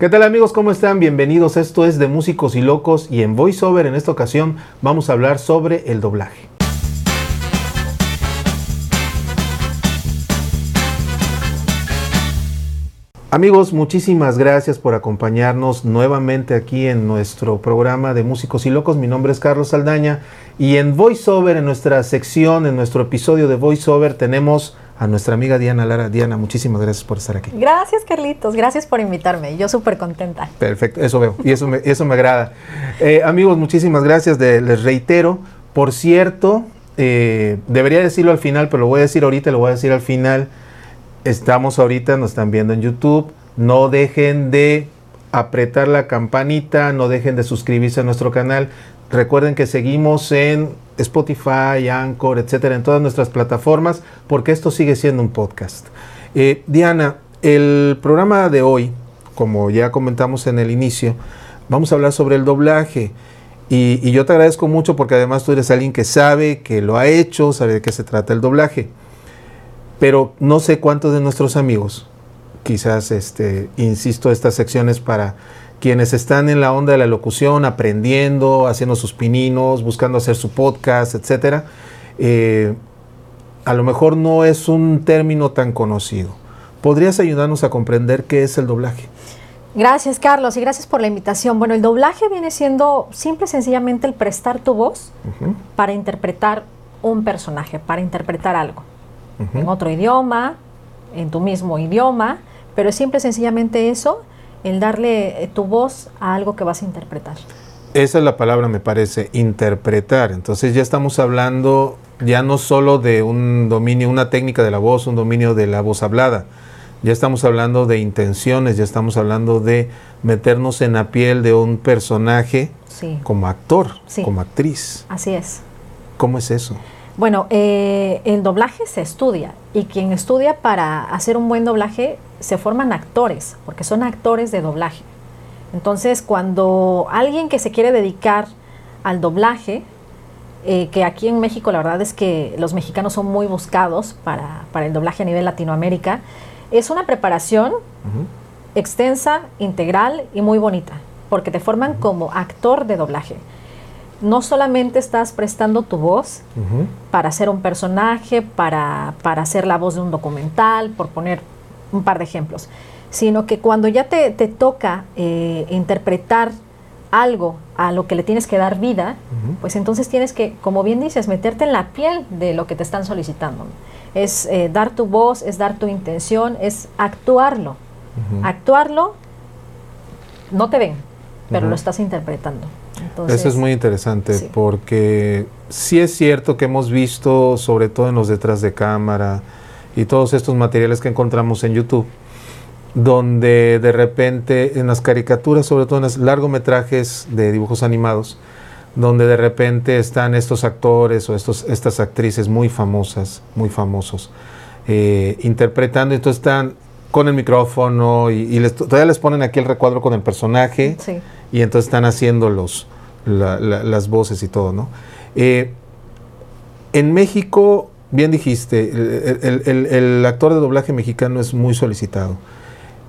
¿Qué tal amigos? ¿Cómo están? Bienvenidos. Esto es de Músicos y Locos y en VoiceOver en esta ocasión vamos a hablar sobre el doblaje. Amigos, muchísimas gracias por acompañarnos nuevamente aquí en nuestro programa de Músicos y Locos. Mi nombre es Carlos Saldaña y en VoiceOver, en nuestra sección, en nuestro episodio de VoiceOver, tenemos a nuestra amiga Diana Lara. Diana, muchísimas gracias por estar aquí. Gracias, Carlitos. Gracias por invitarme. Yo súper contenta. Perfecto, eso veo y eso me, eso me agrada. Eh, amigos, muchísimas gracias. les reitero, por cierto, eh, debería decirlo al final, pero lo voy a decir ahorita, lo voy a decir al final. Estamos ahorita, nos están viendo en YouTube. No dejen de apretar la campanita, no dejen de suscribirse a nuestro canal. Recuerden que seguimos en Spotify, Anchor, etcétera, en todas nuestras plataformas, porque esto sigue siendo un podcast. Eh, Diana, el programa de hoy, como ya comentamos en el inicio, vamos a hablar sobre el doblaje. Y, yo te agradezco mucho porque además tú eres alguien que sabe, que lo ha hecho, sabe de qué se trata el doblaje. Pero no sé cuántos de nuestros amigos, quizás, este, insisto, estas secciones para quienes están en la onda de la locución, aprendiendo, haciendo sus pininos, buscando hacer su podcast, etcétera, eh, a lo mejor no es un término tan conocido. ¿Podrías ayudarnos a comprender qué es el doblaje? Gracias, Carlos, y gracias por la invitación. Bueno, el doblaje viene siendo simple y sencillamente el prestar tu voz para interpretar un personaje, para interpretar algo. En otro idioma, en tu mismo idioma, pero es simple y sencillamente eso el darle eh, tu voz a algo que vas a interpretar. Esa es la palabra, me parece, interpretar. Entonces ya estamos hablando ya no solo de un dominio, una técnica de la voz, un dominio de la voz hablada. Ya estamos hablando de intenciones, ya estamos hablando de meternos en la piel de un personaje como actor, como actriz. Así es. ¿Cómo es eso? Bueno, eh, el doblaje se estudia y quien estudia para hacer un buen doblaje se forman actores, porque son actores de doblaje. Entonces, cuando alguien que se quiere dedicar al doblaje, eh, que aquí en México la verdad es que los mexicanos son muy buscados para, el doblaje a nivel Latinoamérica, es una preparación extensa, integral y muy bonita, porque te forman como actor de doblaje. No solamente estás prestando tu voz para ser un personaje, para, para ser la voz de un documental, por poner un par de ejemplos, sino que cuando ya te, toca eh, interpretar algo a lo que le tienes que dar vida, pues entonces tienes que, como bien dices, meterte en la piel de lo que te están solicitando. Es eh, dar tu voz, es dar tu intención, es actuarlo. Actuarlo, no te ven, pero lo estás interpretando. Eso es muy interesante porque sí es cierto que hemos visto, sobre todo en los detrás de cámara, y todos estos materiales que encontramos en YouTube, donde de repente en las caricaturas, sobre todo en los largometrajes de dibujos animados, donde de repente están estos actores o estos, estas actrices muy famosas, muy famosos, eh, interpretando, entonces están con el micrófono y, todavía les ponen aquí el recuadro con el personaje y entonces están haciendo los, las voces y todo, ¿no? Eh, en México bien dijiste, el, actor de doblaje mexicano es muy solicitado.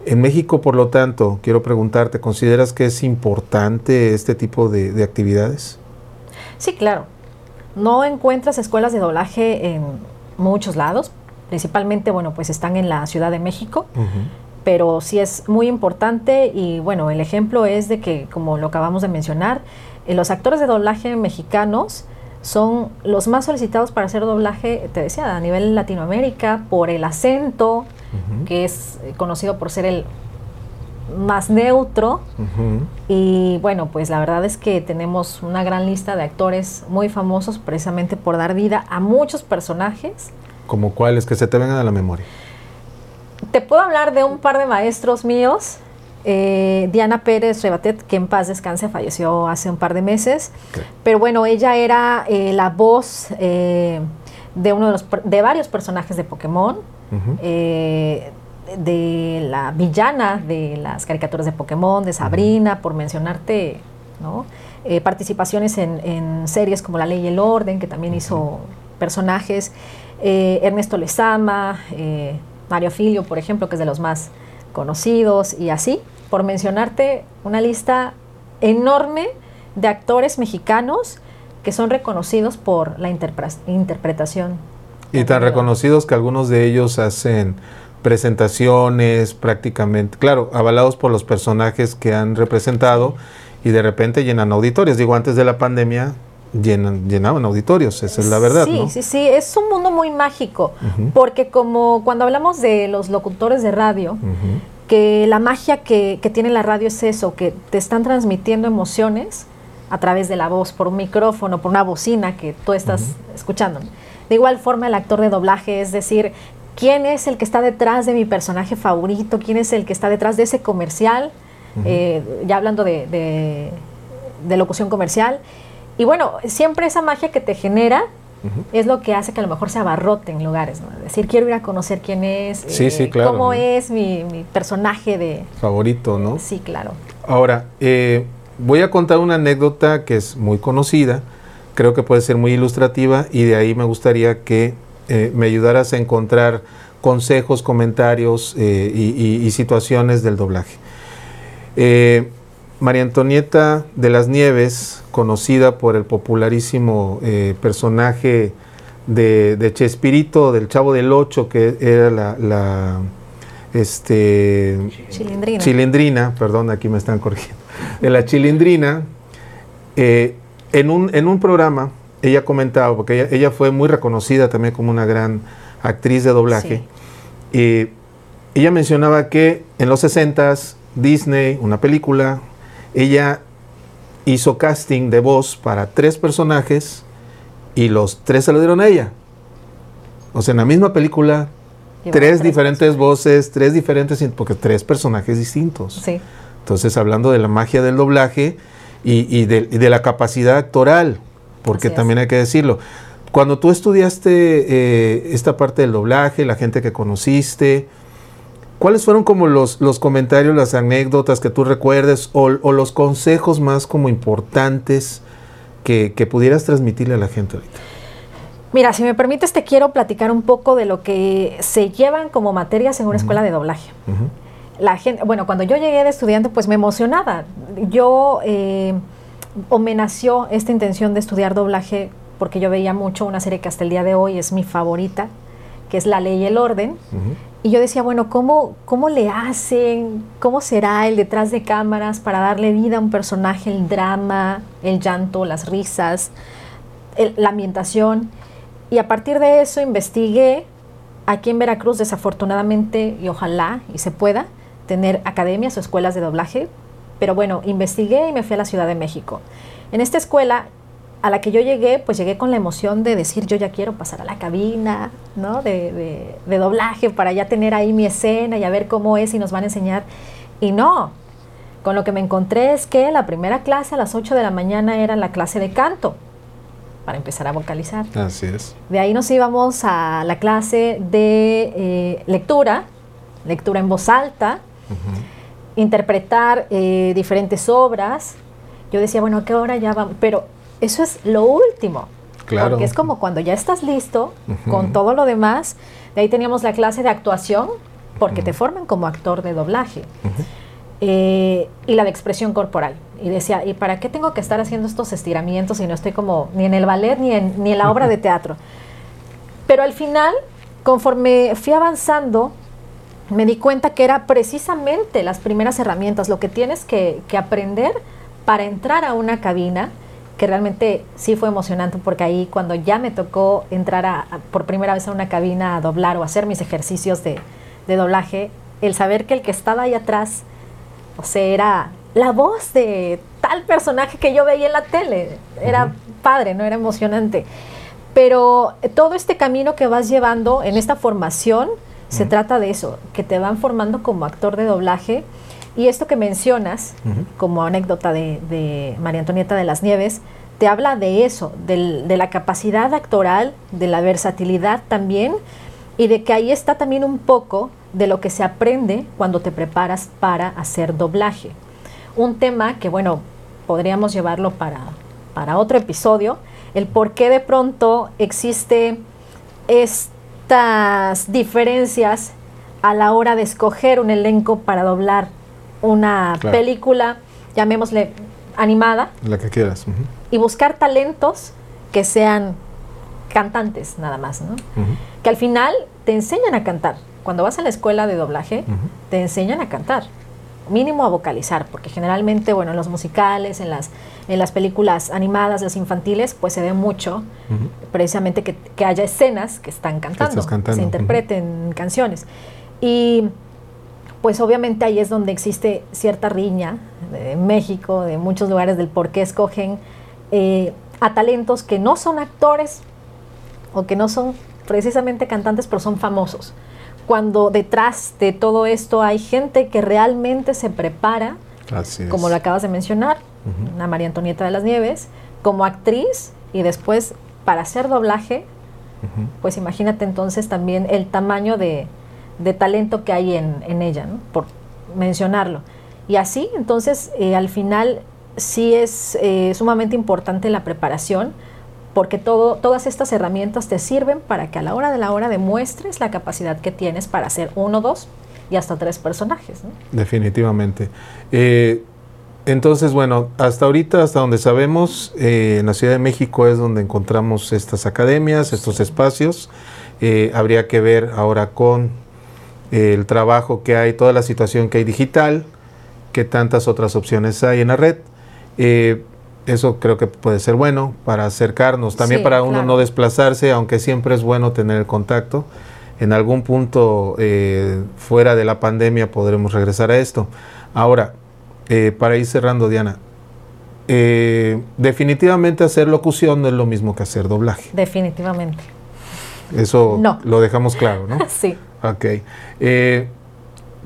En México, por lo tanto, quiero preguntarte, ¿consideras que es importante este tipo de, actividades? Sí, claro. No encuentras escuelas de doblaje en muchos lados, principalmente, bueno, pues están en la Ciudad de México, pero sí es muy importante y bueno, el ejemplo es de que, como lo acabamos de mencionar, eh, los actores de doblaje mexicanos son los más solicitados para hacer doblaje, te decía, a nivel Latinoamérica, por el acento, que es eh, conocido por ser el más neutro. Y bueno, pues la verdad es que tenemos una gran lista de actores muy famosos precisamente por dar vida a muchos personajes. ¿Como cuáles que se te vengan a la memoria? Te puedo hablar de un par de maestros míos eh, Diana Pérez Rebatet, que en paz descanse, falleció hace un par de meses. Pero bueno, ella era eh, la voz eh, de uno de, los, de varios personajes de Pokémon. de la villana de las caricaturas de Pokémon, de Sabrina, por mencionarte, participaciones en, series como La Ley y el Orden, que también hizo personajes, Ernesto Lezama, Mario Filio, por ejemplo, que es de los más conocidos y así. por mencionarte una lista enorme de actores mexicanos que son reconocidos por la interpretación. Y tan reconocidos que algunos de ellos hacen presentaciones prácticamente, claro, avalados por los personajes que han representado y de repente llenan auditorios. Digo, antes de la pandemia llenan, llenaban auditorios, esa es la verdad. Sí, sí, sí, es un mundo muy mágico, porque como cuando hablamos de los locutores de radio, que la magia que, que, tiene la radio es eso, que te están transmitiendo emociones a través de la voz, por un micrófono, por una bocina que tú estás escuchando. De igual forma el actor de doblaje, es decir, quién es el que está detrás de mi personaje favorito, quién es el que está detrás de ese comercial, eh, ya hablando de, locución comercial. Y bueno, siempre esa magia que te genera es lo que hace que a lo mejor se abarrote en lugares, ¿no? Es decir, quiero ir a conocer quién es, eh, cómo es mi, personaje de... Favorito, ¿no? Sí, claro. Ahora, eh, voy a contar una anécdota que es muy conocida, creo que puede ser muy ilustrativa y de ahí me gustaría que me ayudaras a encontrar consejos, comentarios y situaciones del doblaje. Eh, María Antonieta de las Nieves, conocida por el popularísimo eh, personaje de, Chespirito, del Chavo del Ocho, que era la, este, chilindrina. perdón, aquí me están corrigiendo, de la chilindrina, eh, en, un, en un programa, ella comentaba, porque ella, fue muy reconocida también como una gran actriz de doblaje, y ella mencionaba que en los 60s Disney, una película, ella hizo casting de voz para tres personajes y los tres se lo dieron a ella. O sea, en la misma película, tres, diferentes voces, tres diferentes, porque tres personajes distintos. Sí. Entonces, hablando de la magia del doblaje y, de, la capacidad actoral, porque también hay que decirlo. Cuando tú estudiaste eh, esta parte del doblaje, la gente que conociste, ¿Cuáles fueron como los, los comentarios, las anécdotas que tú recuerdes o, los consejos más como importantes que, pudieras transmitirle a la gente ahorita? Mira, si me permites, te quiero platicar un poco de lo que se llevan como materias en una escuela de doblaje. La gente, bueno, cuando yo llegué de estudiante, pues me emocionaba. Yo, eh, o me nació esta intención de estudiar doblaje porque yo veía mucho una serie que hasta el día de hoy es mi favorita, que es La Ley y el Orden. Y yo decía, bueno, ¿cómo, ¿cómo le hacen? ¿Cómo será el detrás de cámaras para darle vida a un personaje, el drama, el llanto, las risas, la ambientación? Y a partir de eso investigué aquí en Veracruz, desafortunadamente, y ojalá y se pueda, tener academias o escuelas de doblaje. Pero bueno, investigué y me fui a la Ciudad de México. En esta escuela a la que yo llegué, pues llegué con la emoción de decir, yo ya quiero pasar a la cabina, ¿no? De, doblaje para ya tener ahí mi escena y a ver cómo es y nos van a enseñar. Y no, con lo que me encontré es que la primera clase a las 8 de la mañana era la clase de canto, para empezar a vocalizar. Así es. De ahí nos íbamos a la clase de eh, lectura, lectura en voz alta, interpretar eh, diferentes obras. Yo decía, bueno, ¿a qué hora ya vamos? Pero eso es lo último. Claro. Porque es como cuando ya estás listo con todo lo demás. De ahí teníamos la clase de actuación, porque te forman como actor de doblaje. Eh, y la de expresión corporal. Y decía, ¿y para qué tengo que estar haciendo estos estiramientos si no estoy como ni en el ballet ni en, ni en la obra de teatro? Pero al final, conforme fui avanzando, me di cuenta que era precisamente las primeras herramientas, lo que tienes que, que aprender para entrar a una cabina que realmente sí fue emocionante porque ahí cuando ya me tocó entrar a, por primera vez a una cabina a doblar o hacer mis ejercicios de, doblaje, el saber que el que estaba ahí atrás, o sea, era la voz de tal personaje que yo veía en la tele, era padre, no era emocionante. Pero todo este camino que vas llevando en esta formación, se trata de eso, que te van formando como actor de doblaje y esto que mencionas, como anécdota de, María Antonieta de las Nieves, te habla de eso, de la capacidad actoral, de la versatilidad también, y de que ahí está también un poco de lo que se aprende cuando te preparas para hacer doblaje. Un tema que, bueno, podríamos llevarlo para, para otro episodio, el por qué de pronto existe estas diferencias a la hora de escoger un elenco para doblar una Claro. película, llamémosle animada, La que quieras. y buscar talentos que sean cantantes nada más, ¿no? Que al final te enseñan a cantar. Cuando vas a la escuela de doblaje, te enseñan a cantar, mínimo a vocalizar, porque generalmente, bueno, en los musicales, en las, en las películas animadas, las infantiles, pues se ve mucho precisamente que, que haya escenas que están cantando, estás cantando, se interpreten canciones. Y pues obviamente ahí es donde existe cierta riña de México, de muchos lugares del por qué escogen eh, a talentos que no son actores o que no son precisamente cantantes, pero son famosos. Cuando detrás de todo esto hay gente que realmente se prepara, Así como lo acabas de mencionar, una María Antonieta de las Nieves, como actriz y después para hacer doblaje, pues imagínate entonces también el tamaño de, de talento que hay en, en ella, ¿no? por mencionarlo. Y así, entonces, eh, al final sí es eh, sumamente importante la preparación, porque todo, todas estas herramientas te sirven para que a la hora de la hora demuestres la capacidad que tienes para hacer uno, dos y hasta tres personajes. ¿no? Definitivamente. Eh, entonces, bueno, hasta ahorita, hasta donde sabemos, eh, en la Ciudad de México es donde encontramos estas academias, estos espacios. Eh, habría que ver ahora con el trabajo que hay, toda la situación que hay digital, qué tantas otras opciones hay en la red. Eh, eso creo que puede ser bueno para acercarnos, también Sí, para uno claro. no desplazarse, aunque siempre es bueno tener el contacto. En algún punto eh, fuera de la pandemia podremos regresar a esto. Ahora, eh, para ir cerrando, Diana, eh, definitivamente hacer locución no es lo mismo que hacer doblaje. Definitivamente. Eso No. lo dejamos claro, ¿no? Sí. Ok. Eh,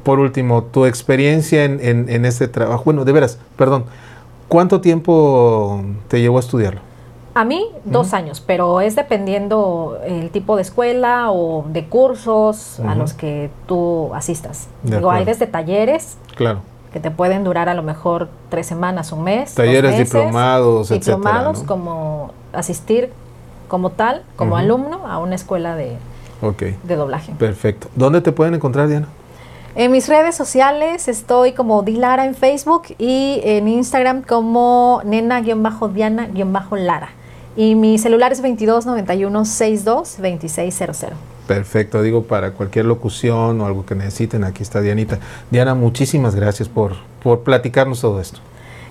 por último, tu experiencia en, en- en este trabajo. Bueno, de veras, perdón. ¿Cuánto tiempo te llevó a estudiarlo? A mí, dos años, pero es dependiendo el tipo de escuela o de cursos a los que tú asistas. De Digo, hay desde talleres Claro. que te pueden durar a lo mejor tres semanas, un mes. Talleres meses, diplomados, etcétera, Diplomados, ¿no? como asistir como tal, como alumno a una escuela de, Ok. de doblaje. Perfecto. ¿Dónde te pueden encontrar, Diana? En mis redes sociales estoy como Dilara en Facebook y en Instagram como nena-diana-lara. Y mi celular es 2291-62-2600. Perfecto, digo, para cualquier locución o algo que necesiten, aquí está Dianita. Diana, muchísimas gracias por, por platicarnos todo esto.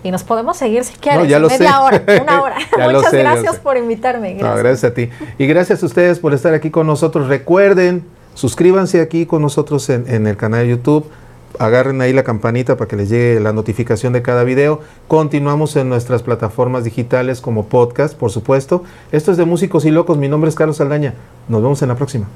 Y nos podemos seguir si quieres, No, ya lo media sé. hora, una hora. Muchas sé, gracias por invitarme. No, Gracias. gracias a ti. Y gracias a ustedes por estar aquí con nosotros. Recuerden, suscríbanse aquí con nosotros en, en el canal de YouTube. Agarren ahí la campanita para que les llegue la notificación de cada video. Continuamos en nuestras plataformas digitales como podcast, por supuesto. Esto es de Músicos y Locos. Mi nombre es Carlos Saldaña. Nos vemos en la próxima.